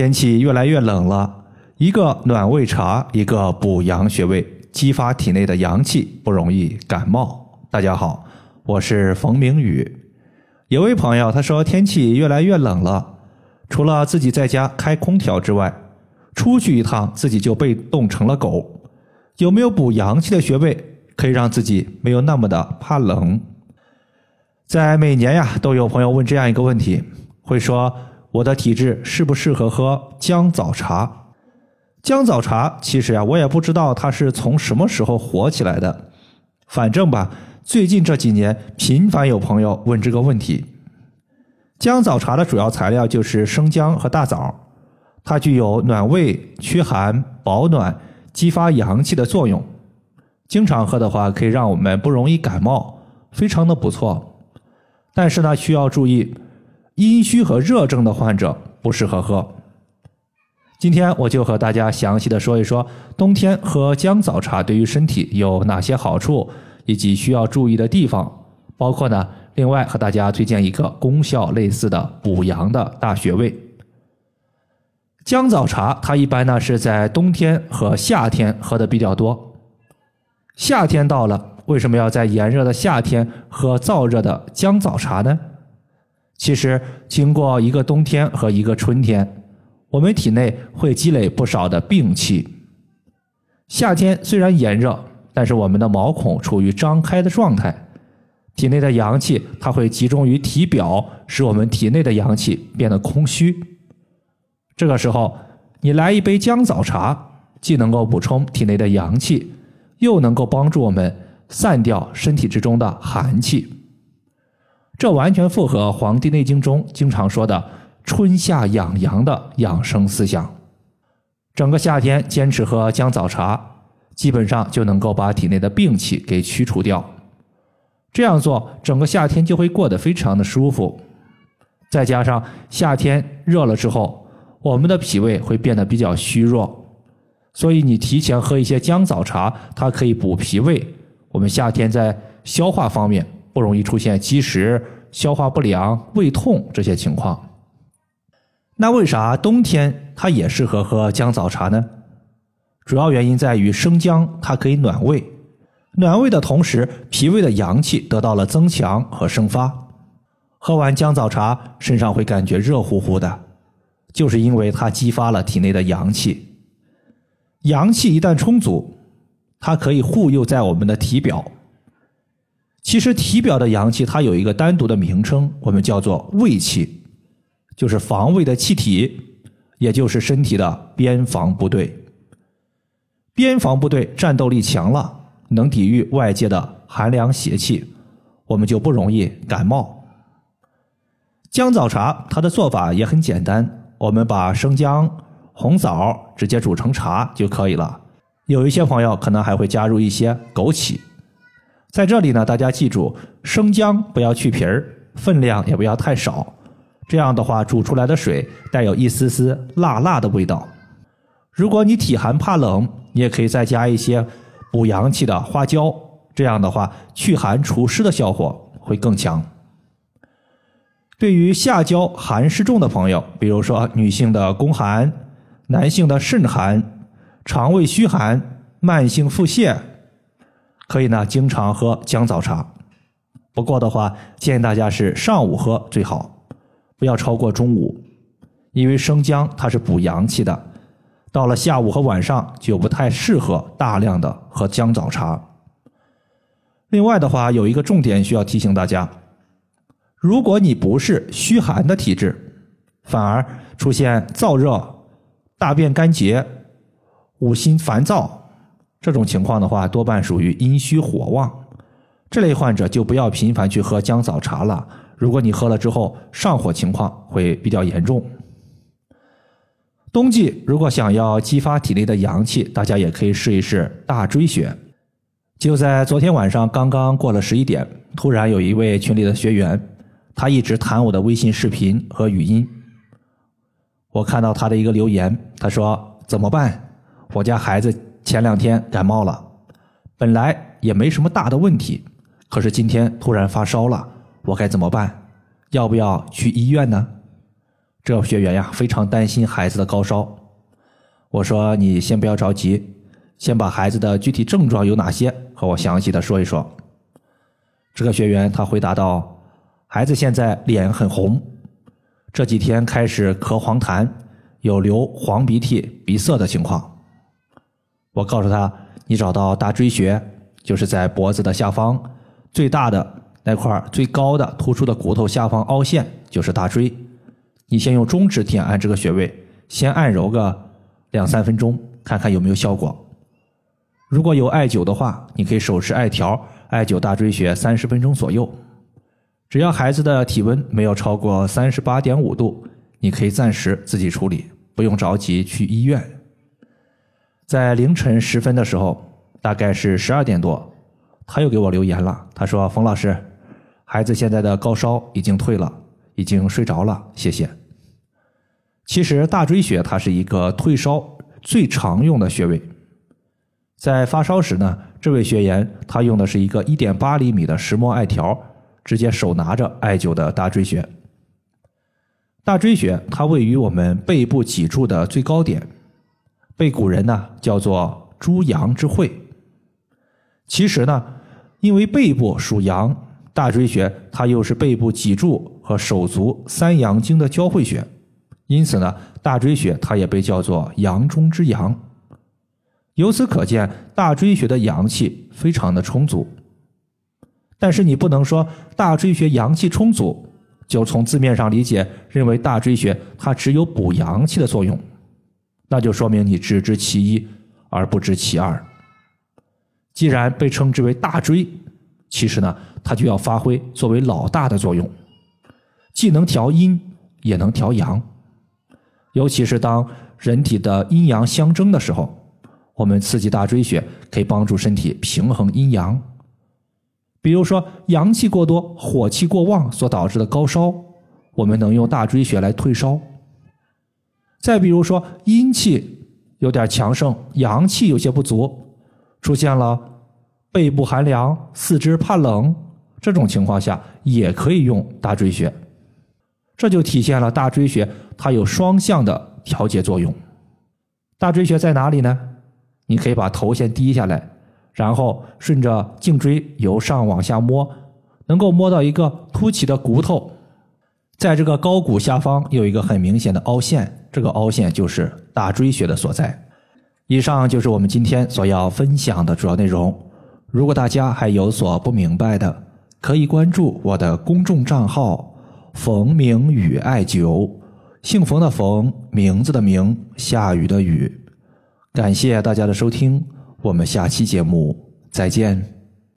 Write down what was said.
天气越来越冷了，一个暖胃茶，一个补阳穴位，激发体内的阳气，不容易感冒。大家好，我是冯明宇。有位朋友他说，天气越来越冷了，除了自己在家开空调之外，出去一趟自己就被冻成了狗。有没有补阳气的穴位，可以让自己没有那么的怕冷？在每年呀，都有朋友问这样一个问题，会说。我的体质适不适合喝姜枣茶？姜枣茶其实啊，我也不知道它是从什么时候火起来的。反正吧，最近这几年频繁有朋友问这个问题。姜枣茶的主要材料就是生姜和大枣，它具有暖胃、驱寒、保暖、激发阳气的作用。经常喝的话，可以让我们不容易感冒，非常的不错。但是呢，需要注意。阴虚和热症的患者不适合喝。今天我就和大家详细的说一说，冬天喝姜枣茶对于身体有哪些好处，以及需要注意的地方。包括呢，另外和大家推荐一个功效类似的补阳的大穴位。姜枣茶它一般呢是在冬天和夏天喝的比较多。夏天到了，为什么要在炎热的夏天喝燥热的姜枣茶呢？其实，经过一个冬天和一个春天，我们体内会积累不少的病气。夏天虽然炎热，但是我们的毛孔处于张开的状态，体内的阳气它会集中于体表，使我们体内的阳气变得空虚。这个时候，你来一杯姜枣茶，既能够补充体内的阳气，又能够帮助我们散掉身体之中的寒气。这完全符合《黄帝内经》中经常说的“春夏养阳”的养生思想。整个夏天坚持喝姜枣茶，基本上就能够把体内的病气给驱除掉。这样做，整个夏天就会过得非常的舒服。再加上夏天热了之后，我们的脾胃会变得比较虚弱，所以你提前喝一些姜枣茶，它可以补脾胃。我们夏天在消化方面。不容易出现积食、消化不良、胃痛这些情况。那为啥冬天它也适合喝姜枣茶呢？主要原因在于生姜它可以暖胃，暖胃的同时，脾胃的阳气得到了增强和生发。喝完姜枣茶，身上会感觉热乎乎的，就是因为它激发了体内的阳气。阳气一旦充足，它可以护佑在我们的体表。其实体表的阳气，它有一个单独的名称，我们叫做卫气，就是防卫的气体，也就是身体的边防部队。边防部队战斗力强了，能抵御外界的寒凉邪气，我们就不容易感冒。姜枣茶它的做法也很简单，我们把生姜、红枣直接煮成茶就可以了。有一些朋友可能还会加入一些枸杞。在这里呢，大家记住，生姜不要去皮儿，分量也不要太少。这样的话，煮出来的水带有一丝丝辣辣的味道。如果你体寒怕冷，你也可以再加一些补阳气的花椒，这样的话，祛寒除湿的效果会更强。对于下焦寒湿重的朋友，比如说女性的宫寒、男性的肾寒、肠胃虚寒、慢性腹泻。可以呢，经常喝姜枣茶，不过的话，建议大家是上午喝最好，不要超过中午，因为生姜它是补阳气的，到了下午和晚上就不太适合大量的喝姜枣茶。另外的话，有一个重点需要提醒大家，如果你不是虚寒的体质，反而出现燥热、大便干结、五心烦躁。这种情况的话，多半属于阴虚火旺，这类患者就不要频繁去喝姜枣茶了。如果你喝了之后上火情况会比较严重。冬季如果想要激发体内的阳气，大家也可以试一试大椎穴。就在昨天晚上刚刚过了十一点，突然有一位群里的学员，他一直弹我的微信视频和语音。我看到他的一个留言，他说：“怎么办？我家孩子。”前两天感冒了，本来也没什么大的问题，可是今天突然发烧了，我该怎么办？要不要去医院呢？这学员呀非常担心孩子的高烧。我说你先不要着急，先把孩子的具体症状有哪些和我详细的说一说。这个学员他回答道：“孩子现在脸很红，这几天开始咳黄痰，有流黄鼻涕、鼻塞的情况。”我告诉他：“你找到大椎穴，就是在脖子的下方最大的那块最高的突出的骨头下方凹陷，就是大椎。你先用中指点按这个穴位，先按揉个两三分钟，看看有没有效果。如果有艾灸的话，你可以手持艾条。”艾灸大椎穴三十分钟左右，只要孩子的体温没有超过三十八点五度，你可以暂时自己处理，不用着急去医院。在凌晨时分的时候，大概是十二点多，他又给我留言了，他说：“冯老师，孩子现在的高烧已经退了，已经睡着了，谢谢。”其实大椎穴它是一个退烧最常用的穴位。在发烧时呢，这位学员他用的是一个一点八厘米的石墨艾条，直接手拿着艾灸的大椎穴。大椎穴它位于我们背部脊柱的最高点，被古人呢叫做“诸阳之会”。其实呢，因为背部属阳，大椎穴它又是背部脊柱和手足三阳经的交汇穴，因此呢，大椎穴它也被叫做“阳中之阳”。由此可见，大椎穴的阳气非常的充足。但是你不能说大椎穴阳气充足，就从字面上理解认为大椎穴它只有补阳气的作用，那就说明你只知其一而不知其二。既然被称之为大椎，其实呢，它就要发挥作为老大的作用，既能调阴也能调阳。尤其是当人体的阴阳相争的时候。我们刺激大椎穴，可以帮助身体平衡阴阳。比如说，阳气过多、火气过旺所导致的高烧，我们能用大椎穴来退烧。再比如说，阴气有点强盛，阳气有些不足，出现了背部寒凉、四肢怕冷这种情况下，也可以用大椎穴。这就体现了大椎穴它有双向的调节作用。大椎穴在哪里呢？你可以把头先低下来，然后顺着颈椎由上往下摸，能够摸到一个凸起的骨头，在这个高骨下方有一个很明显的凹陷，这个凹陷就是大椎穴的所在。以上就是我们今天所要分享的主要内容。如果大家还有所不明白的，可以关注我的公众账号“冯明宇艾灸”，姓冯的冯，名字的名，下雨的雨。感谢大家的收听，我们下期节目再见。